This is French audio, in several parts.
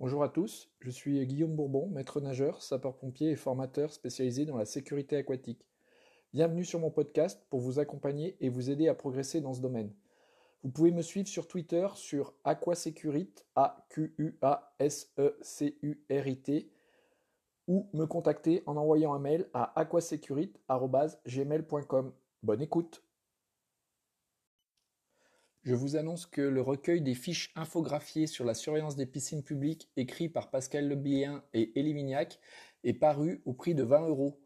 Bonjour à tous, je suis Guillaume Bourbon, maître nageur, sapeur-pompier et formateur spécialisé dans la sécurité aquatique. Bienvenue sur mon podcast pour vous accompagner et vous aider à progresser dans ce domaine. Vous pouvez me suivre sur Twitter sur Aquasecurit, A-Q-U-A-S-E-C-U-R-I-T, ou me contacter en envoyant un mail à aquasecurit.gmail.com. Bonne écoute je vous annonce que le recueil des fiches infographiées sur la surveillance des piscines publiques écrit par Pascal Lebien et Elie Mignac est paru au prix de 20 euros.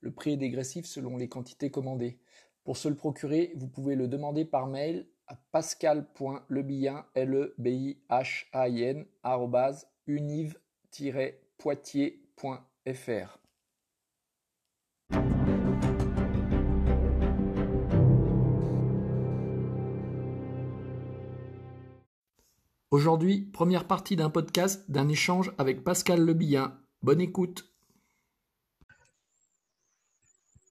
Le prix est dégressif selon les quantités commandées. Pour se le procurer, vous pouvez le demander par mail à pascal.lebien, l e b i h a i n univ-poitiers.fr. Aujourd'hui, première partie d'un podcast d'un échange avec Pascal Lebillin. Bonne écoute.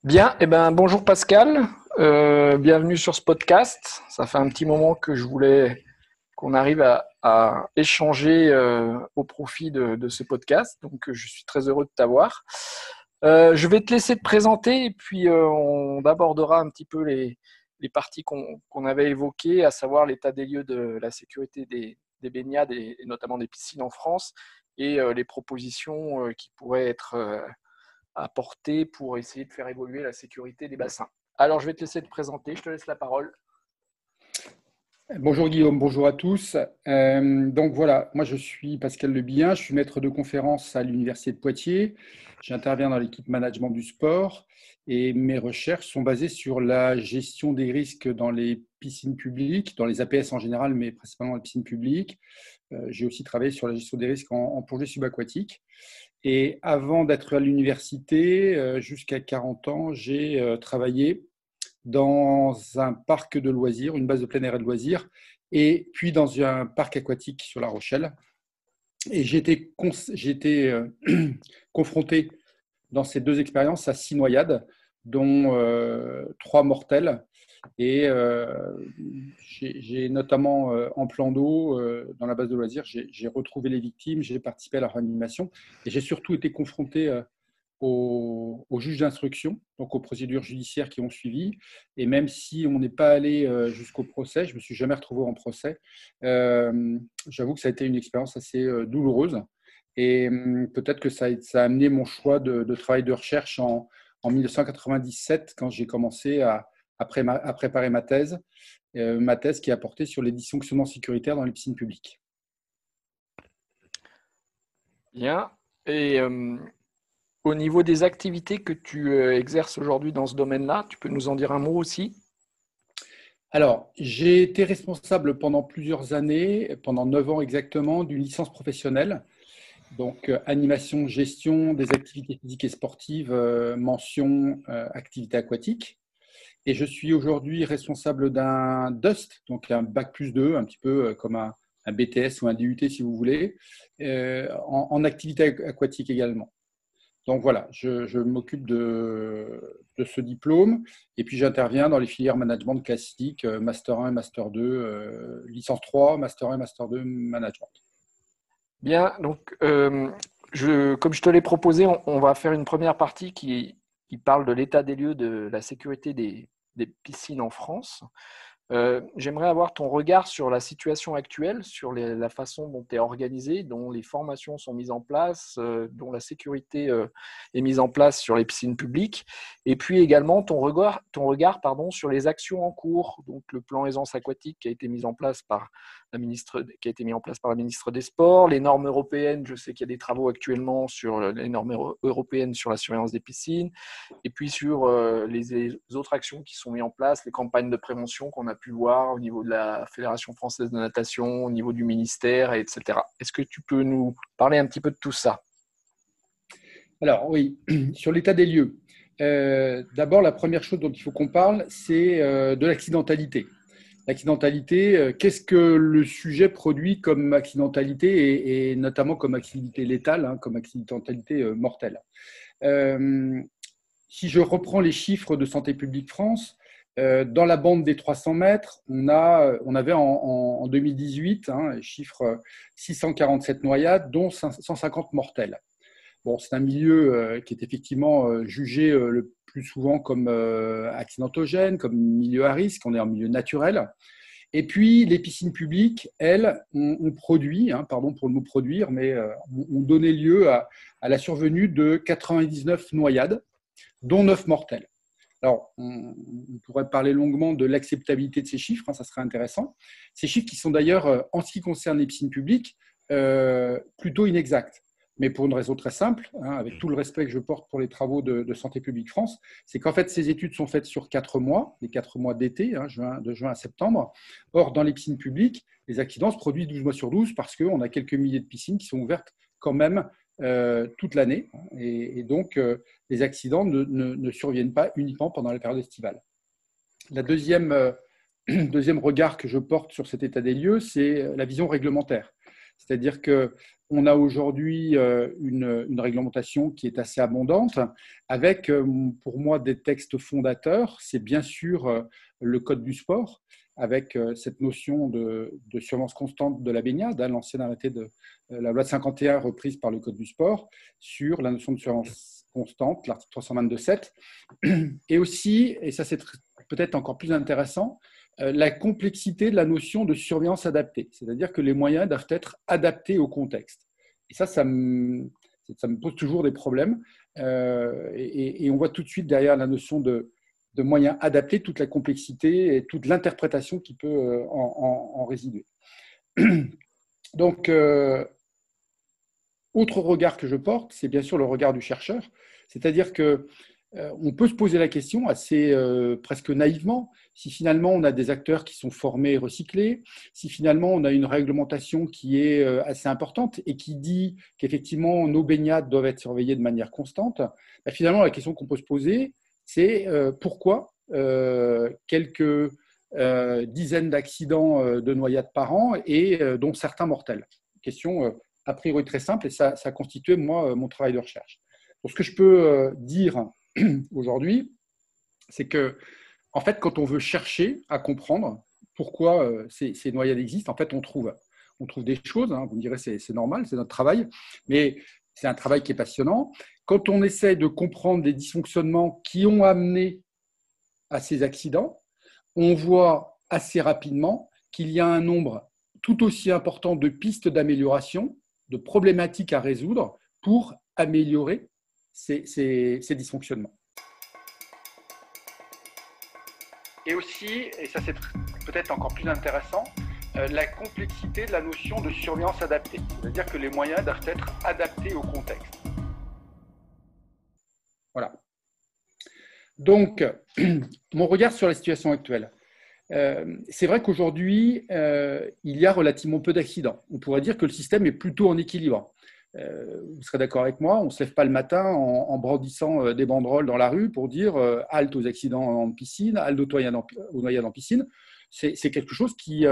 Bien, eh ben, bonjour Pascal, euh, bienvenue sur ce podcast. Ça fait un petit moment que je voulais qu'on arrive à, échanger euh, au profit de, ce podcast, donc je suis très heureux de t'avoir. Euh, je vais te laisser te présenter et puis on abordera un petit peu les, parties qu'on avait évoquées, à savoir l'état des lieux de la sécurité des, des baignades et, notamment des piscines en France et euh, les propositions euh, qui pourraient être euh, apportées pour essayer de faire évoluer la sécurité des bassins. Alors, je vais te laisser te présenter. Je te laisse la parole. Bonjour Guillaume, bonjour à tous. donc voilà, moi je suis Pascal Lebien, je suis maître de conférence à l'Université de Poitiers. J'interviens dans l'équipe management du sport et mes recherches sont basées sur la gestion des risques dans les piscines publiques, dans les APS en général, mais principalement dans les piscines publiques. Euh, j'ai aussi travaillé sur la gestion des risques en, plongée subaquatique. Et avant d'être à l'université, euh, jusqu'à 40 ans, j'ai euh, travaillé dans un parc de loisirs, une base de plein air et de loisirs, et puis dans un parc aquatique sur La Rochelle. Et j'ai été, confronté dans ces deux expériences à six noyades, dont trois mortelles et euh, j'ai notamment euh, en plan d'eau, euh, dans la base de loisirs, j'ai retrouvé les victimes, j'ai participé à la réanimation et j'ai surtout été confronté aux, juges d'instruction, donc aux procédures judiciaires qui ont suivi. Et même si on n'est pas allé jusqu'au procès, je ne me suis jamais retrouvé en procès, j'avoue que ça a été une expérience assez douloureuse. Et hum, peut-être que ça, a amené mon choix de, travail de recherche en, en 1997, quand j'ai commencé à, préparer ma thèse, euh, ma thèse qui a porté sur les dysfonctionnements sécuritaires dans les piscines publiques. Bien. Et euh, au niveau des activités que tu euh, exerces aujourd'hui dans ce domaine-là, tu peux nous en dire un mot aussi? Alors, j'ai été responsable pendant plusieurs années, pendant neuf ans exactement, d'une licence professionnelle. Donc, animation, gestion des activités physiques et sportives, mention activité aquatique. Et je suis aujourd'hui responsable d'un DUST, donc un bac plus 2, un petit peu euh, comme un, BTS ou un DUT si vous voulez, euh, en, activité aquatique également. Donc voilà, je, m'occupe de, ce diplôme et puis j'interviens dans les filières management classiques, euh, Master 1, Master 2, licence 3, Master 1, Master 2, management. Bien, donc je, comme je te l'ai proposé, on, va faire une première partie qui, parle de l'état des lieux de la sécurité des piscines en France. Euh, j'aimerais avoir ton regard sur la situation actuelle, sur la façon dont tu es organisé, dont les formations sont mises en place, euh, dont la sécurité euh, est mise en place sur les piscines publiques, et puis également ton regard, ton regard pardon, sur les actions en cours, donc le plan aisance aquatique qui a été mis en place par la ministre, qui a été mis en place par la ministre des Sports, les normes européennes, je sais qu'il y a des travaux actuellement sur les normes européennes sur la surveillance des piscines, et puis sur les autres actions qui sont mises en place, les campagnes de prévention qu'on a pu voir au niveau de la Fédération française de natation, au niveau du ministère, etc. Est-ce que tu peux nous parler un petit peu de tout ça? Alors oui, sur l'état des lieux. Euh, d'abord, la première chose dont il faut qu'on parle, c'est euh, de l'accidentalité. L'accidentalité, euh, qu'est-ce que le sujet produit comme accidentalité et, notamment comme accidentalité létale, hein, comme accidentalité mortelle? Si je reprends les chiffres de Santé publique France, dans la bande des 300 mètres, on, a, on avait en, 2018 hein, chiffre 647 noyades, dont 150 mortelles. Bon, c'est un milieu qui est effectivement jugé le plus souvent comme accidentogène, comme milieu à risque, on est en milieu naturel. Et puis, les piscines publiques, elles, ont, produit, hein, pardon pour le mot produire, mais euh, ont donné lieu à, la survenue de 99 noyades, dont 9 mortelles. Alors, on, pourrait parler longuement de l'acceptabilité de ces chiffres, hein, ça serait intéressant. Ces chiffres qui sont d'ailleurs, euh, en ce qui concerne les piscines publiques, euh, plutôt inexacts mais pour une raison très simple, hein, avec tout le respect que je porte pour les travaux de, Santé publique France, c'est qu'en fait, ces études sont faites sur quatre mois, les quatre mois d'été, hein, de juin à septembre. Or, dans les piscines publiques, les accidents se produisent 12 mois sur 12 parce qu'on a quelques milliers de piscines qui sont ouvertes quand même euh, toute l'année. Et, donc, euh, les accidents ne, surviennent pas uniquement pendant la période estivale. La deuxième, euh, deuxième regard que je porte sur cet état des lieux, c'est la vision réglementaire. C'est-à-dire qu'on a aujourd'hui euh, une, réglementation qui est assez abondante, avec pour moi des textes fondateurs. C'est bien sûr le Code du sport, avec cette notion de, surveillance constante de la baignade, hein, l'ancienne arrêté de la loi de 51 reprise par le Code du sport, sur la notion de surveillance constante, l'article 322.7. Et aussi, et ça c'est peut-être encore plus intéressant, euh, la complexité de la notion de surveillance adaptée, c'est-à-dire que les moyens doivent être adaptés au contexte. Et ça, ça me, pose toujours des problèmes. Euh, et, on voit tout de suite derrière la notion de, moyens adaptés toute la complexité et toute l'interprétation qui peut euh, en, résider. Donc, autre regard que je porte, c'est bien sûr le regard du chercheur, c'est-à-dire que on peut se poser la question assez presque naïvement si finalement on a des acteurs qui sont formés et recyclés, si finalement on a une réglementation qui est euh, assez importante et qui dit qu'effectivement nos baignades doivent être surveillées de manière constante, bah, finalement la question qu'on peut se poser, c'est euh, pourquoi euh, quelques dizaines d'accidents de noyades par an et dont certains mortels? Question a priori très simple et ça, a constitué moi mon travail de recherche. Donc, ce que je peux dire aujourd'hui, c'est que en fait, quand on veut chercher à comprendre pourquoi euh, ces, noyades existent, en fait, on trouve, on trouve des choses. Hein. vous me direz, c'est normal, c'est notre travail, mais c'est un travail qui est passionnant. Quand on essaie de comprendre les dysfonctionnements qui ont amené à ces accidents, on voit assez rapidement qu'il y a un nombre tout aussi important de pistes d'amélioration, de problématiques à résoudre pour améliorer ces dysfonctionnements. et aussi, et ça c'est peut-être encore plus intéressant, euh, la complexité de la notion de surveillance adaptée. C'est-à-dire que les moyens doivent être adaptés au contexte. Voilà. Donc, mon regard sur la situation actuelle. Euh, c'est vrai qu'aujourd'hui, euh, il y a relativement peu d'accidents. On pourrait dire que le système est plutôt en équilibre. Euh, vous serez d'accord avec moi, on ne se lève pas le matin en, brandissant des banderoles dans la rue pour dire halte aux accidents en piscine, halte aux noyades en piscine. C'est quelque chose qui,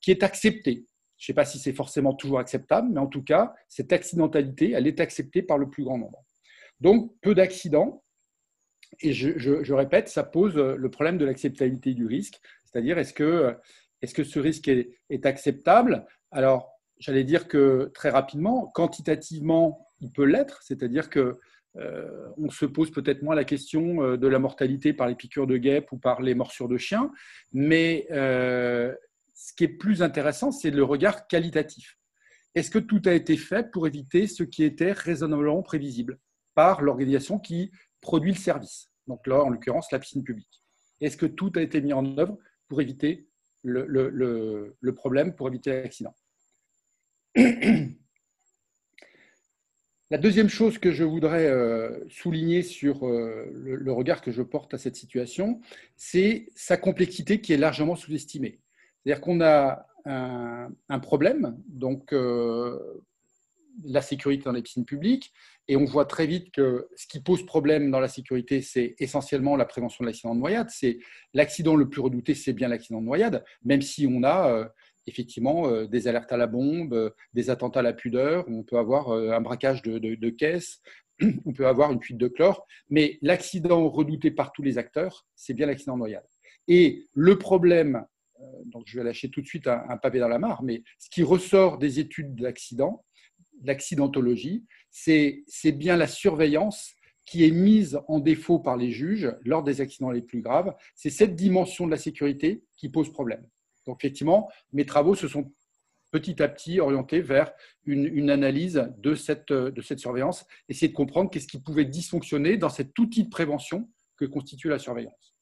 qui est accepté. Je ne sais pas si c'est forcément toujours acceptable, mais en tout cas, cette accidentalité, elle est acceptée par le plus grand nombre. Donc, peu d'accidents. Et je, répète, ça pose le problème de l'acceptabilité du risque. C'est-à-dire, est-ce que, que ce risque est, acceptable? Alors, j'allais dire que très rapidement, quantitativement, il peut l'être, c'est-à-dire que euh, on se pose peut-être moins la question euh, de la mortalité par les piqûres de guêpes ou par les morsures de chiens, mais euh, ce qui est plus intéressant, c'est le regard qualitatif. Est-ce que tout a été fait pour éviter ce qui était raisonnablement prévisible? Par l'organisation qui produit le service Donc là, en l'occurrence, la piscine publique. Est-ce que tout a été mis en œuvre pour éviter le, le problème, pour éviter l'accident La deuxième chose que je voudrais euh, souligner sur euh, le regard que je porte à cette situation, c'est sa complexité qui est largement sous-estimée. C'est-à-dire qu'on a un, problème, donc euh, la sécurité dans les piscines publiques, et on voit très vite que ce qui pose problème dans la sécurité, c'est essentiellement la prévention de l'accident de noyade. C'est l'accident le plus redouté, c'est bien l'accident de noyade, même si on a effectivement euh, des alertes à la bombe, euh, des attentats à la pudeur, on peut avoir euh, un braquage de, de, caisses, on peut avoir une fuite de chlore, mais l'accident redouté par tous les acteurs, c'est bien l'accident noyade. Et le problème, euh, donc je vais lâcher tout de suite un, pavé dans la mare, mais ce qui ressort des études d'accident, l'accidentologie, c'est bien la surveillance qui est mise en défaut par les juges lors des accidents les plus graves. C'est cette dimension de la sécurité qui pose problème. Donc effectivement, mes travaux se sont petit à petit orientés vers une, analyse de cette, surveillance, essayer de comprendre qu'est-ce qui pouvait dysfonctionner dans cet outil de prévention que constitue la surveillance.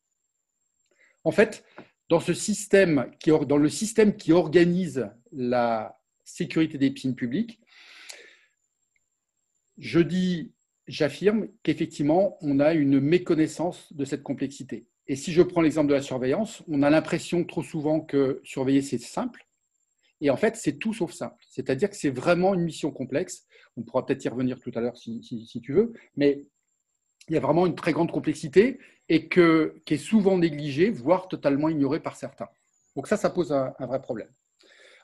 En fait, dans, ce système qui, dans le système qui organise la sécurité des piscines publiques, je dis, j'affirme qu'effectivement, on a une méconnaissance de cette complexité. Et si je prends l'exemple de la surveillance, on a l'impression trop souvent que surveiller, c'est simple. Et en fait, c'est tout sauf simple. C'est-à-dire que c'est vraiment une mission complexe. On pourra peut-être y revenir tout à l'heure si, tu veux. Mais il y a vraiment une très grande complexité et que, qui est souvent négligée, voire totalement ignorée par certains. Donc ça, ça pose un, vrai problème.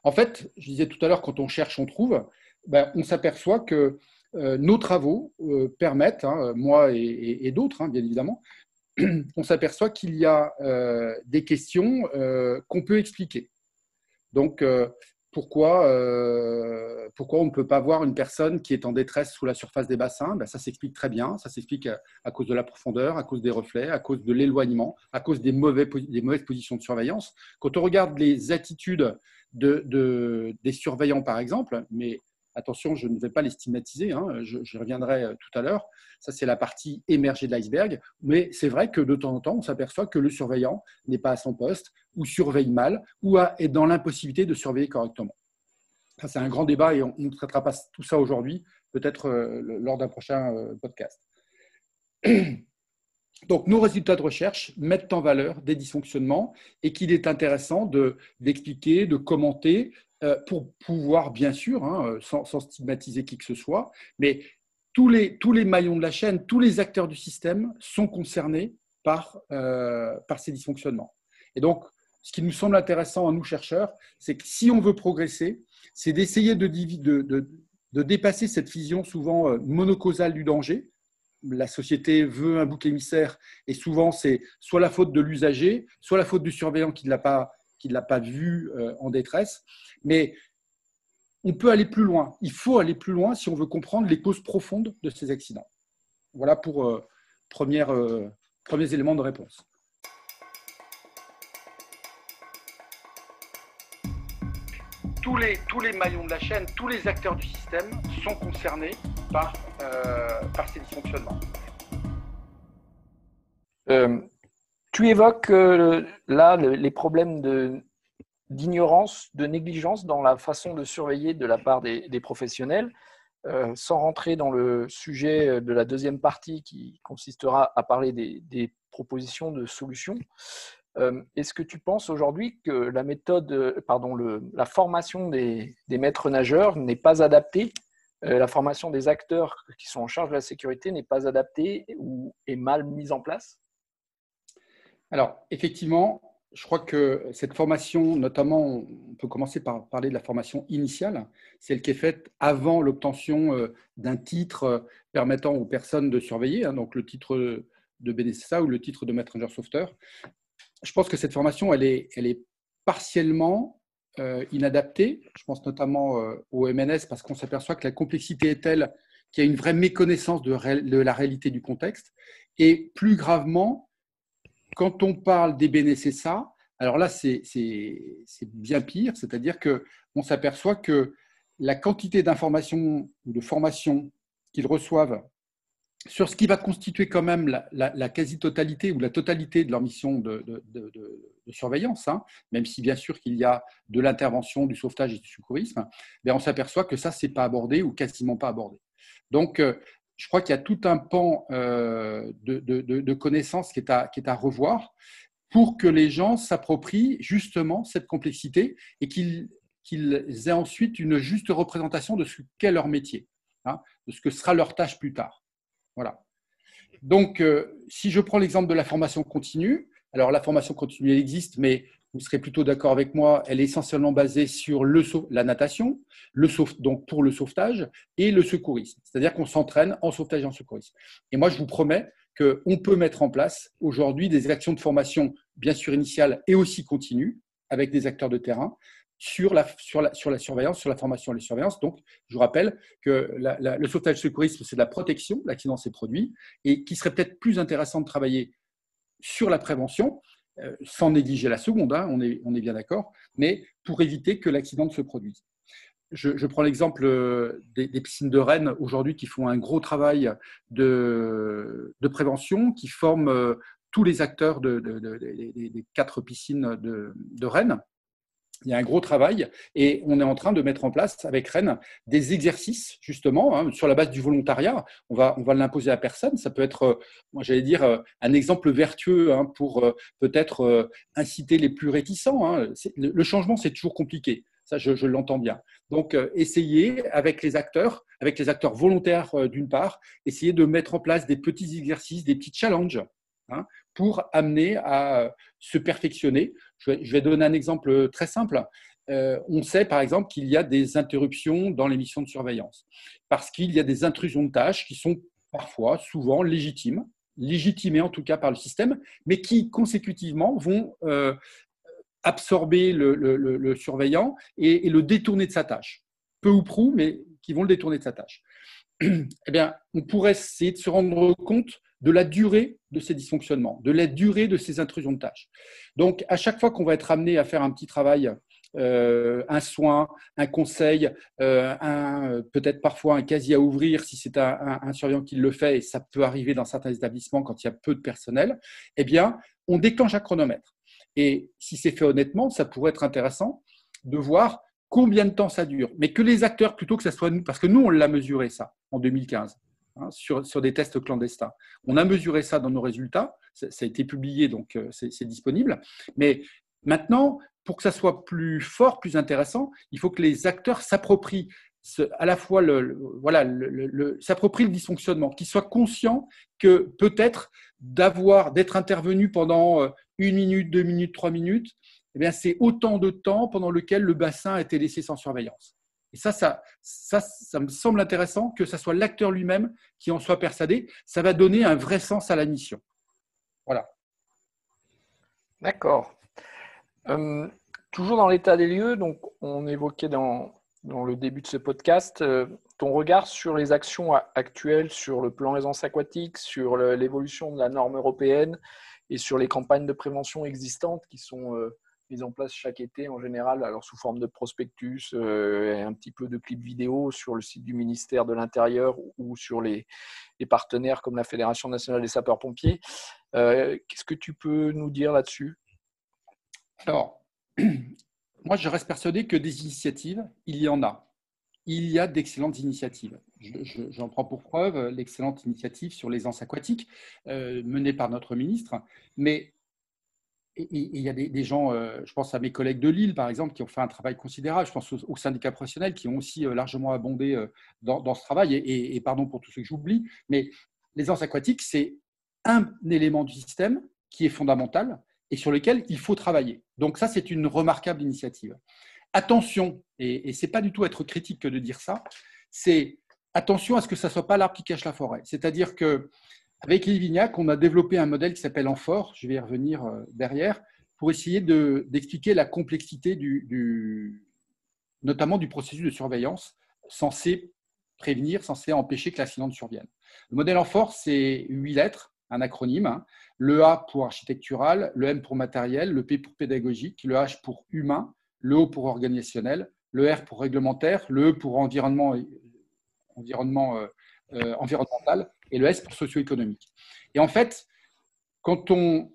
En fait, je disais tout à l'heure, quand on cherche, on trouve, ben, on s'aperçoit que nos travaux euh, permettent, hein, moi et, d'autres, hein, bien évidemment, on s'aperçoit qu'il y a euh, des questions qu'on peut expliquer. Donc, pourquoi, euh, pourquoi on ne peut pas voir une personne qui est en détresse sous la surface des bassins? Ben, Ça s'explique très bien. Ça s'explique à, cause de la profondeur, à cause des reflets, à cause de l'éloignement, à cause des, mauvais, des, mauvaises positions de surveillance. Quand on regarde les attitudes de, de, des surveillants, par exemple, mais Attention, je ne vais pas les stigmatiser, hein, je, reviendrai euh, tout à l'heure. Ça, c'est la partie émergée de l'iceberg. Mais c'est vrai que de temps en temps, on s'aperçoit que le surveillant n'est pas à son poste, ou surveille mal, ou est dans l'impossibilité de surveiller correctement. Ça, c'est un grand débat et on ne traitera pas tout ça aujourd'hui, peut-être euh, lors d'un prochain euh, podcast. Donc, nos résultats de recherche mettent en valeur des dysfonctionnements et qu'il est intéressant d'expliquer, de, commenter pour pouvoir, bien sûr, hein, euh, sans, stigmatiser qui que ce soit, mais tous les, tous les maillons de la chaîne, tous les acteurs du système sont concernés par, euh, par ces dysfonctionnements. Et donc, ce qui nous semble intéressant à nous chercheurs, c'est que si on veut progresser, c'est d'essayer de, de, de, de, dépasser cette vision souvent monocausale du danger. La société veut un bouc émissaire et souvent c'est soit la faute de l'usager, soit la faute du surveillant qui ne l'a pas qui ne l'a pas vu euh, en détresse. Mais on peut aller plus loin. Il faut aller plus loin si on veut comprendre les causes profondes de ces accidents. Voilà pour euh, première, euh, premiers éléments de réponse. Tous les, tous les maillons de la chaîne, tous les acteurs du système sont concernés par, par ces dysfonctionnements. Tu évoques euh, là les problèmes d'ignorance, de négligence dans la façon de surveiller de la part des, professionnels. Euh, sans rentrer dans le sujet de la deuxième partie qui consistera à parler des, propositions de solutions, euh, est-ce que tu penses aujourd'hui que la méthode, pardon, la formation des, maîtres nageurs n'est pas adaptée la formation des acteurs qui sont en charge de la sécurité n'est pas adaptée ou est mal mise en place? Alors, effectivement, je crois que cette formation, notamment, on peut commencer par parler de la formation initiale, celle qui est faite avant l'obtention euh, d'un titre euh, permettant aux personnes de surveiller, hein, donc le titre de BNSSA ou le titre de maître sauveteur. Je pense que cette formation, elle est, elle est partiellement euh, inadaptée. Je pense notamment au MNS parce qu'on s'aperçoit que la complexité est telle qu'il y a une vraie méconnaissance de la réalité du contexte. Et plus gravement, quand on parle des BNSSA, alors là, c'est bien pire, c'est-à-dire qu'on s'aperçoit que la quantité d'informations ou de formations qu'ils reçoivent sur ce qui va constituer quand même la, quasi-totalité ou la totalité de leur mission de, surveillance, hein, même si bien sûr qu'il y a de l'intervention, du sauvetage et du secourisme, on s'aperçoit que ça, c'est pas abordé ou quasiment pas abordé. Donc, euh, je crois qu'il y a tout un pan euh, de, connaissances qui est, à, revoir pour que les gens s'approprient justement cette complexité et qu'ils aient ensuite une juste représentation de ce qu'est leur métier, hein, de ce que sera leur tâche plus tard. Voilà. Donc, euh, si je prends l'exemple de la formation continue, alors la formation continue elle existe, mais vous serez plutôt d'accord avec moi, elle est essentiellement basée sur la natation, le donc pour le sauvetage, et le secourisme. C'est-à-dire qu'on s'entraîne en sauvetage et en secourisme. Et moi, je vous promets qu'on peut mettre en place aujourd'hui des actions de formation bien sûr initiale et aussi continue, avec des acteurs de terrain, sur la, sur, la, sur la surveillance, sur la formation et la surveillance. Donc, je vous rappelle que le sauvetage secourisme, c'est de la protection, l'accident s'est produit, et qu'il serait peut-être plus intéressant de travailler sur la prévention, euh, sans négliger la seconde, hein, on, est, bien d'accord, mais pour éviter que l'accident ne se produise. Je, prends l'exemple euh, des, piscines de Rennes aujourd'hui qui font un gros travail de, prévention, qui forment euh, tous les acteurs de, des quatre piscines de, Rennes. Il y a un gros travail et on est en train de mettre en place avec Rennes des exercices justement hein, sur la base du volontariat. On va, on va l'imposer à personne. Ça peut être, moi j'allais dire, un exemple vertueux hein, pour euh, peut-être euh, inciter les plus réticents. Hein. Le changement, c'est toujours compliqué. Ça, je, l'entends bien. Donc, euh, essayer avec les acteurs, avec les acteurs volontaires d'une part, essayer de mettre en place des petits exercices, des petits challenges pour amener à se perfectionner. Je vais, donner un exemple très simple. Euh, on sait par exemple qu'il y a des interruptions dans les missions de surveillance parce qu'il y a des intrusions de tâches qui sont parfois, souvent légitimes, légitimées en tout cas par le système, mais qui consécutivement vont euh, absorber le, surveillant et, et, le détourner de sa tâche. Peu ou prou, mais qui vont le détourner de sa tâche. Eh bien, on pourrait essayer de se rendre compte de la durée de ces dysfonctionnements, de la durée de ces intrusions de tâches. Donc, à chaque fois qu'on va être amené à faire un petit travail, euh, un soin, un conseil, euh, peut-être parfois un casier à ouvrir si c'est un, surveillant qui le fait, et ça peut arriver dans certains établissements quand il y a peu de personnel, eh bien, on déclenche un chronomètre. Et si c'est fait honnêtement, ça pourrait être intéressant de voir combien de temps ça dure. Mais que les acteurs, plutôt que ça soit nous, parce que nous, on l'a mesuré ça en 2015. Hein, sur, des tests clandestins. On a mesuré ça dans nos résultats, ça, a été publié, donc euh, c'est disponible. Mais maintenant, pour que ça soit plus fort, plus intéressant, il faut que les acteurs s'approprient à la fois le, voilà, dysfonctionnement, qu'ils soient conscients que peut-être d'avoir d'être intervenu pendant euh, une minute, deux minutes, trois minutes, eh c'est autant de temps pendant lequel le bassin a été laissé sans surveillance. Et ça, ça, ça, ça me semble intéressant que ce soit l'acteur lui-même qui en soit persuadé. Ça va donner un vrai sens à la mission. Voilà. D'accord. Euh, toujours dans l'état des lieux, donc on évoquait dans, le début de ce podcast euh, ton regard sur les actions actuelles sur le plan aisance aquatique, sur l'évolution de la norme européenne et sur les campagnes de prévention existantes qui sont euh, en place chaque été en général, alors sous forme de prospectus euh, un petit peu de clips vidéo sur le site du ministère de l'Intérieur ou sur les, partenaires comme la Fédération nationale des sapeurs-pompiers. Euh, qu'est-ce que tu peux nous dire là-dessus? Alors, moi je reste persuadé que des initiatives, il y en a. Il y a d'excellentes initiatives. J'en prends pour preuve l'excellente initiative sur les anses aquatiques euh, menée par notre ministre. Mais il y a des, gens, euh, je pense à mes collègues de Lille, par exemple, qui ont fait un travail considérable. Je pense aux, syndicats professionnels qui ont aussi euh, largement abondé euh, dans, ce travail. Et, pardon pour tout ce que j'oublie, mais les anses aquatiques, c'est un élément du système qui est fondamental et sur lequel il faut travailler. Donc ça, c'est une remarquable initiative. Attention, et, et ce n'est pas du tout être critique que de dire ça, c'est attention à ce que ça ne soit pas l'arbre qui cache la forêt. C'est-à-dire que avec Vignac, on a développé un modèle qui s'appelle Enfor, je vais y revenir euh, derrière, pour essayer d'expliquer la complexité du, notamment du processus de surveillance censé prévenir, censé empêcher que l'accident ne survienne. Le modèle Enfor, c'est huit lettres, un acronyme. Hein. Le A pour architectural, le M pour matériel, le P pour pédagogique, le H pour humain, le O pour organisationnel, le R pour réglementaire, le E pour environnement, environnement euh, euh, environnemental et le S pour socio-économique. Et en fait, quand on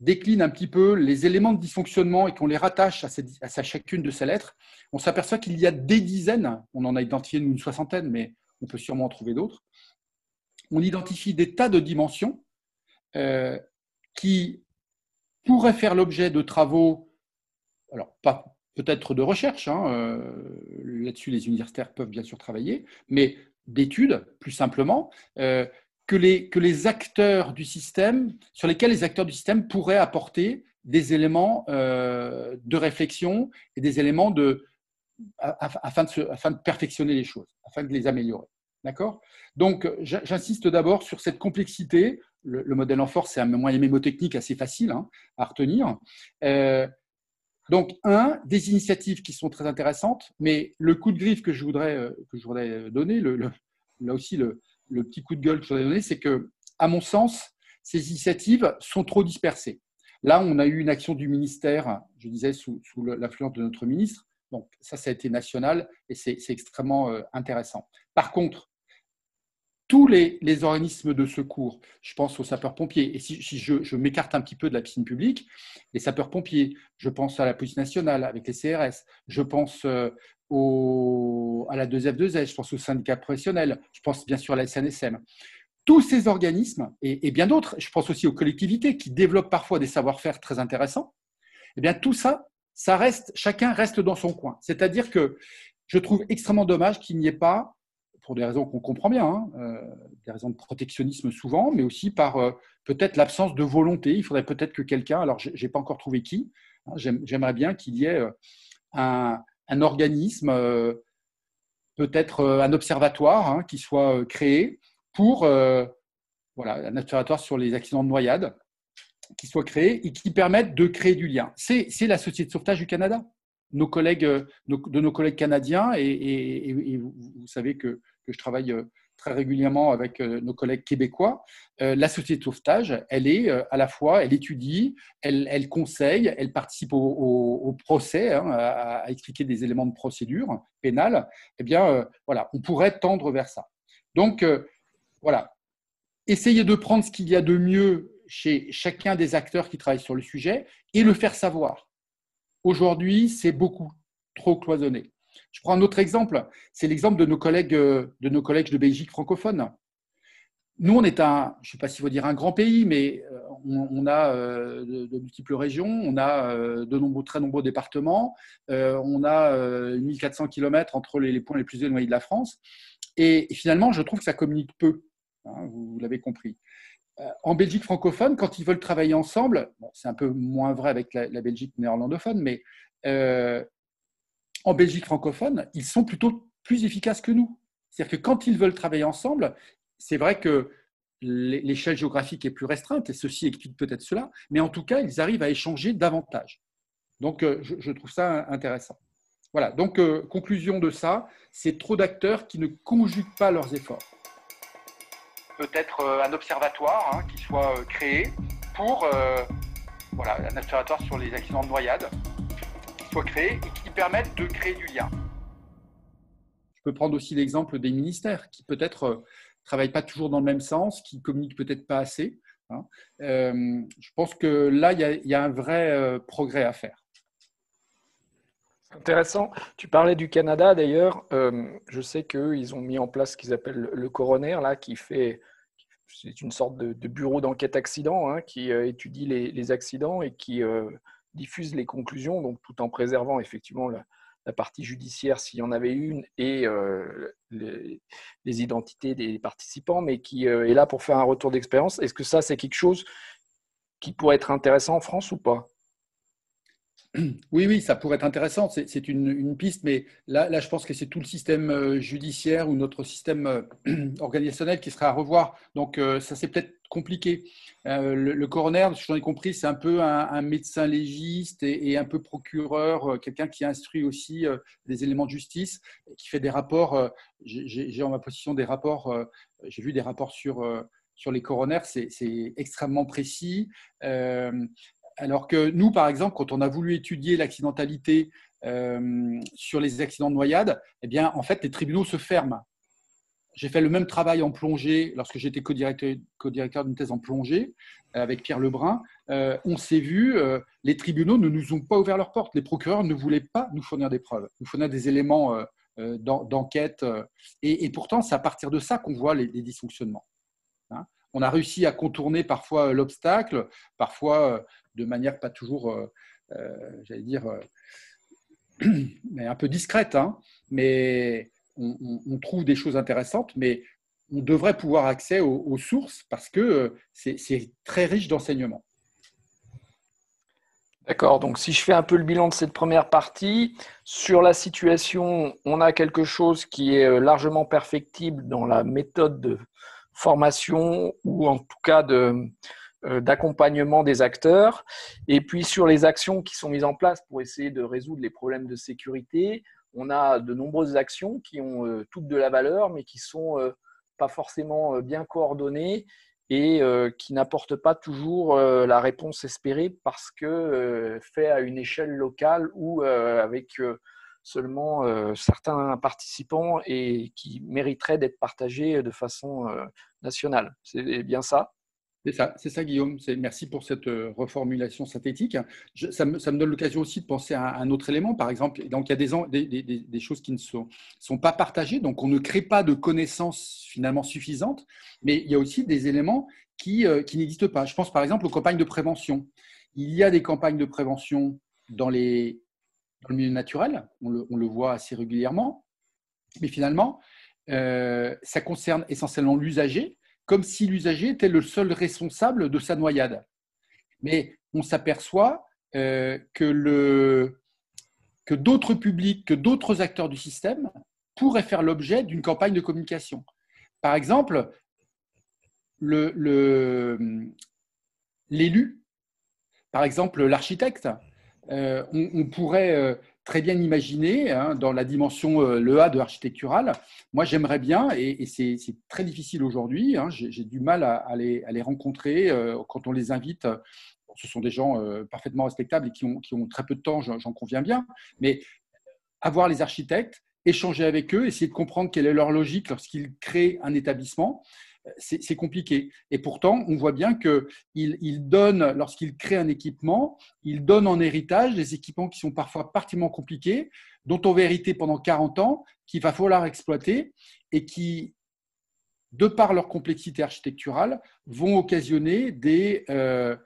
décline un petit peu les éléments de dysfonctionnement et qu'on les rattache à, chacune de ces lettres, on s'aperçoit qu'il y a des dizaines, on en a identifié une soixantaine, mais on peut sûrement en trouver d'autres, on identifie des tas de dimensions euh, qui pourraient faire l'objet de travaux, alors pas peut-être de recherche, hein, euh, là-dessus les universitaires peuvent bien sûr travailler, mais d'études, plus simplement, euh, que, les, que les acteurs du système, sur lesquels les acteurs du système pourraient apporter des éléments euh, de réflexion et des éléments de, afin, de afin de perfectionner les choses, afin de les améliorer. D'accord? Donc, j'insiste d'abord sur cette complexité. Le, modèle en force, c'est un moyen mémotechnique assez facile hein, à retenir. Euh, donc, un, des initiatives qui sont très intéressantes, mais le coup de griffe que je voudrais, euh, que je voudrais donner, le, là aussi le, petit coup de gueule que je voudrais donner, c'est que, à mon sens, ces initiatives sont trop dispersées. Là, on a eu une action du ministère, je disais, sous, sous l'influence de notre ministre. Donc, ça, ça a été national et c'est extrêmement euh, intéressant. Par contre, tous les, organismes de secours, je pense aux sapeurs-pompiers, et si, je, m'écarte un petit peu de la piscine publique, les sapeurs-pompiers, je pense à la police nationale avec les CRS, je pense euh, à la 2F2S, je pense aux syndicats professionnels, je pense bien sûr à la SNSM. Tous ces organismes, et, bien d'autres, je pense aussi aux collectivités qui développent parfois des savoir-faire très intéressants, eh bien tout ça, ça reste, chacun reste dans son coin. C'est-à-dire que je trouve extrêmement dommage qu'il n'y ait pas pour des raisons qu'on comprend bien, hein, euh, des raisons de protectionnisme souvent, mais aussi par euh, peut-être l'absence de volonté. Il faudrait peut-être que quelqu'un, alors je n'ai pas encore trouvé qui, hein, j'aimerais bien qu'il y ait euh, un, organisme, peut-être un observatoire hein, qui soit créé pour, voilà, un observatoire sur les accidents de noyade qui soit créé et qui permette de créer du lien. C'est la Société de sauvetage du Canada nos collègues, de nos collègues canadiens, et, vous savez que que je travaille euh, très régulièrement avec euh, nos collègues québécois, euh, la société de sauvetage, elle est à la fois, elle étudie, elle, conseille, elle participe au, procès, hein, à, expliquer des éléments de procédure pénale. Eh bien, voilà, on pourrait tendre vers ça. Donc, voilà, essayez de prendre ce qu'il y a de mieux chez chacun des acteurs qui travaillent sur le sujet et le faire savoir. Aujourd'hui, c'est beaucoup trop cloisonné. Je prends un autre exemple, c'est l'exemple de nos collègues euh, de nos collègues de Belgique francophone. Nous, on est un, je ne sais pas s'il faut dire un grand pays, mais euh, on, a euh, de, multiples régions, on a de nombreux, très nombreux départements, on a 1400 km entre les, points les plus éloignés de la France. Et, finalement, je trouve que ça communique peu, hein, vous, l'avez compris. En Belgique francophone, quand ils veulent travailler ensemble, c'est un peu moins vrai avec la, Belgique néerlandophone, mais en Belgique francophone, ils sont plutôt plus efficaces que nous. C'est-à-dire que quand ils veulent travailler ensemble, c'est vrai que l'échelle géographique est plus restreinte, et ceci explique peut-être cela, mais en tout cas, ils arrivent à échanger davantage. Donc, euh, je, trouve ça intéressant. Voilà, donc, euh, conclusion de ça, c'est trop d'acteurs qui ne conjuguent pas leurs efforts. Peut-être euh, un observatoire hein, qui soit créé pour, voilà, un observatoire sur les accidents de noyade, qui soit créé et qui permettent de créer du lien. Je peux prendre aussi l'exemple des ministères qui peut-être ne euh, travaillent pas toujours dans le même sens, qui communiquent peut-être pas assez. Hein. Euh, je pense que là, il y, a un vrai euh, progrès à faire. Intéressant. Tu parlais du Canada d'ailleurs. je sais qu'ils ont mis en place ce qu'ils appellent le coroner, là, qui fait. C'est une sorte de, bureau d'enquête accident hein, qui étudie les, accidents et qui diffuse les conclusions, donc tout en préservant effectivement la, partie judiciaire s'il y en avait une et euh, les, identités des participants, mais qui euh, est là pour faire un retour d'expérience. Est-ce que ça, c'est quelque chose qui pourrait être intéressant en France ou pas? Oui, oui, ça pourrait être intéressant. C'est une, piste, mais là, je pense que c'est tout le système euh, judiciaire ou notre système organisationnel qui sera à revoir. Donc, ça, c'est peut-être compliqué. Euh, le, coroner, si j'en ai compris, c'est un peu un, médecin légiste et, un peu procureur, euh, quelqu'un qui instruit aussi euh, des éléments de justice, qui fait des rapports. J'ai en ma position des rapports, j'ai vu des rapports sur, sur les coroners, c'est extrêmement précis. Alors que nous, par exemple, quand on a voulu étudier l'accidentalité sur les accidents de noyade, eh bien, en fait, les tribunaux se ferment j'ai fait le même travail en plongée lorsque j'étais co-directeur d'une thèse en plongée euh, avec Pierre Lebrun. Euh, on s'est vu, euh, les tribunaux ne nous ont pas ouvert leurs portes. Les procureurs ne voulaient pas nous fournir des preuves, nous fournir des éléments d'enquête. Et, pourtant, c'est à partir de ça qu'on voit les, dysfonctionnements. Hein. On a réussi à contourner parfois l'obstacle, parfois de manière pas toujours, j'allais dire, un peu discrète. Hein. mais on, trouve des choses intéressantes, mais on devrait pouvoir accès aux, sources parce que euh, c'est très riche d'enseignements. D'accord, donc si je fais un peu le bilan de cette première partie, sur la situation, on a quelque chose qui est euh, largement perfectible dans la méthode de formation ou en tout cas de, euh, d'accompagnement des acteurs. Et puis sur les actions qui sont mises en place pour essayer de résoudre les problèmes de sécurité, on a de nombreuses actions qui ont euh, toutes de la valeur, mais qui sont pas forcément bien coordonnées et qui n'apportent pas toujours la réponse espérée parce que fait à une échelle locale ou avec seulement certains participants et qui mériteraient d'être partagés de façon nationale. C'est bien ça? C'est ça, ça, Guillaume. Merci pour cette reformulation synthétique. ça, me, donne l'occasion aussi de penser à un autre élément. Par exemple, donc, il y a des, des, choses qui ne sont, sont, pas partagées, donc on ne crée pas de connaissances finalement suffisantes, mais il y a aussi des éléments qui, qui n'existent pas. Je pense par exemple aux campagnes de prévention. Il y a des campagnes de prévention dans, les, le milieu naturel, on le, voit assez régulièrement, mais finalement, euh, ça concerne essentiellement l'usager comme si l'usager était le seul responsable de sa noyade. Mais on s'aperçoit euh, que d'autres publics, que d'autres acteurs du système pourraient faire l'objet d'une campagne de communication. Par exemple, l'élu, par exemple l'architecte, euh, on, pourrait euh, très bien imaginé hein, dans la dimension euh, le A de architectural. Moi, j'aimerais bien, et, c'est très difficile aujourd'hui, hein, j'ai du mal à, les, rencontrer quand on les invite. Ce sont des gens parfaitement respectables et qui ont, qui ont très peu de temps, j'en conviens bien, mais avoir les architectes, échanger avec eux, essayer de comprendre quelle est leur logique lorsqu'ils créent un établissement c'est compliqué. Et pourtant, on voit bien qu'il il donne, lorsqu'il crée un équipement, il donne en héritage des équipements qui sont parfois particulièrement compliqués, dont on va hériter pendant 40 ans, qu'il va falloir exploiter et qui, de par leur complexité architecturale, vont occasionner des, euh,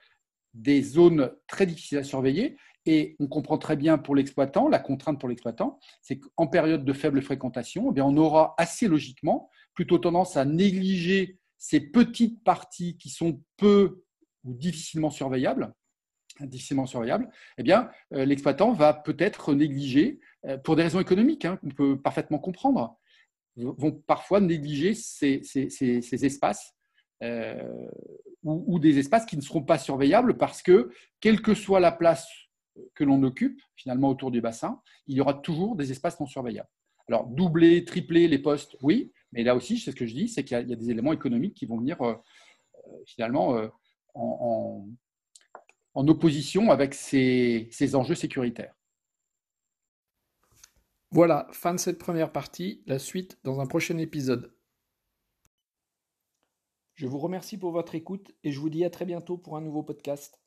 des zones très difficiles à surveiller. Et on comprend très bien pour l'exploitant, la contrainte pour l'exploitant, c'est qu'en période de faible fréquentation, eh on aura assez logiquement plutôt tendance à négliger ces petites parties qui sont peu ou difficilement surveillables, difficilement surveillables, eh bien, euh, l'exploitant va peut-être négliger, euh, pour des raisons économiques, hein, qu'on peut parfaitement comprendre, vont parfois négliger ces, espaces euh, ou, ou, des espaces qui ne seront pas surveillables parce que, quelle que soit la place que l'on occupe, finalement, autour du bassin, il y aura toujours des espaces non surveillables. Alors, doubler, tripler les postes, oui, mais là aussi, c'est ce que je dis, c'est qu'il y, a des éléments économiques qui vont venir euh, euh, finalement euh, en, opposition avec ces, ces enjeux sécuritaires. Voilà, fin de cette première partie. La suite dans un prochain épisode. Je vous remercie pour votre écoute et je vous dis à très bientôt pour un nouveau podcast.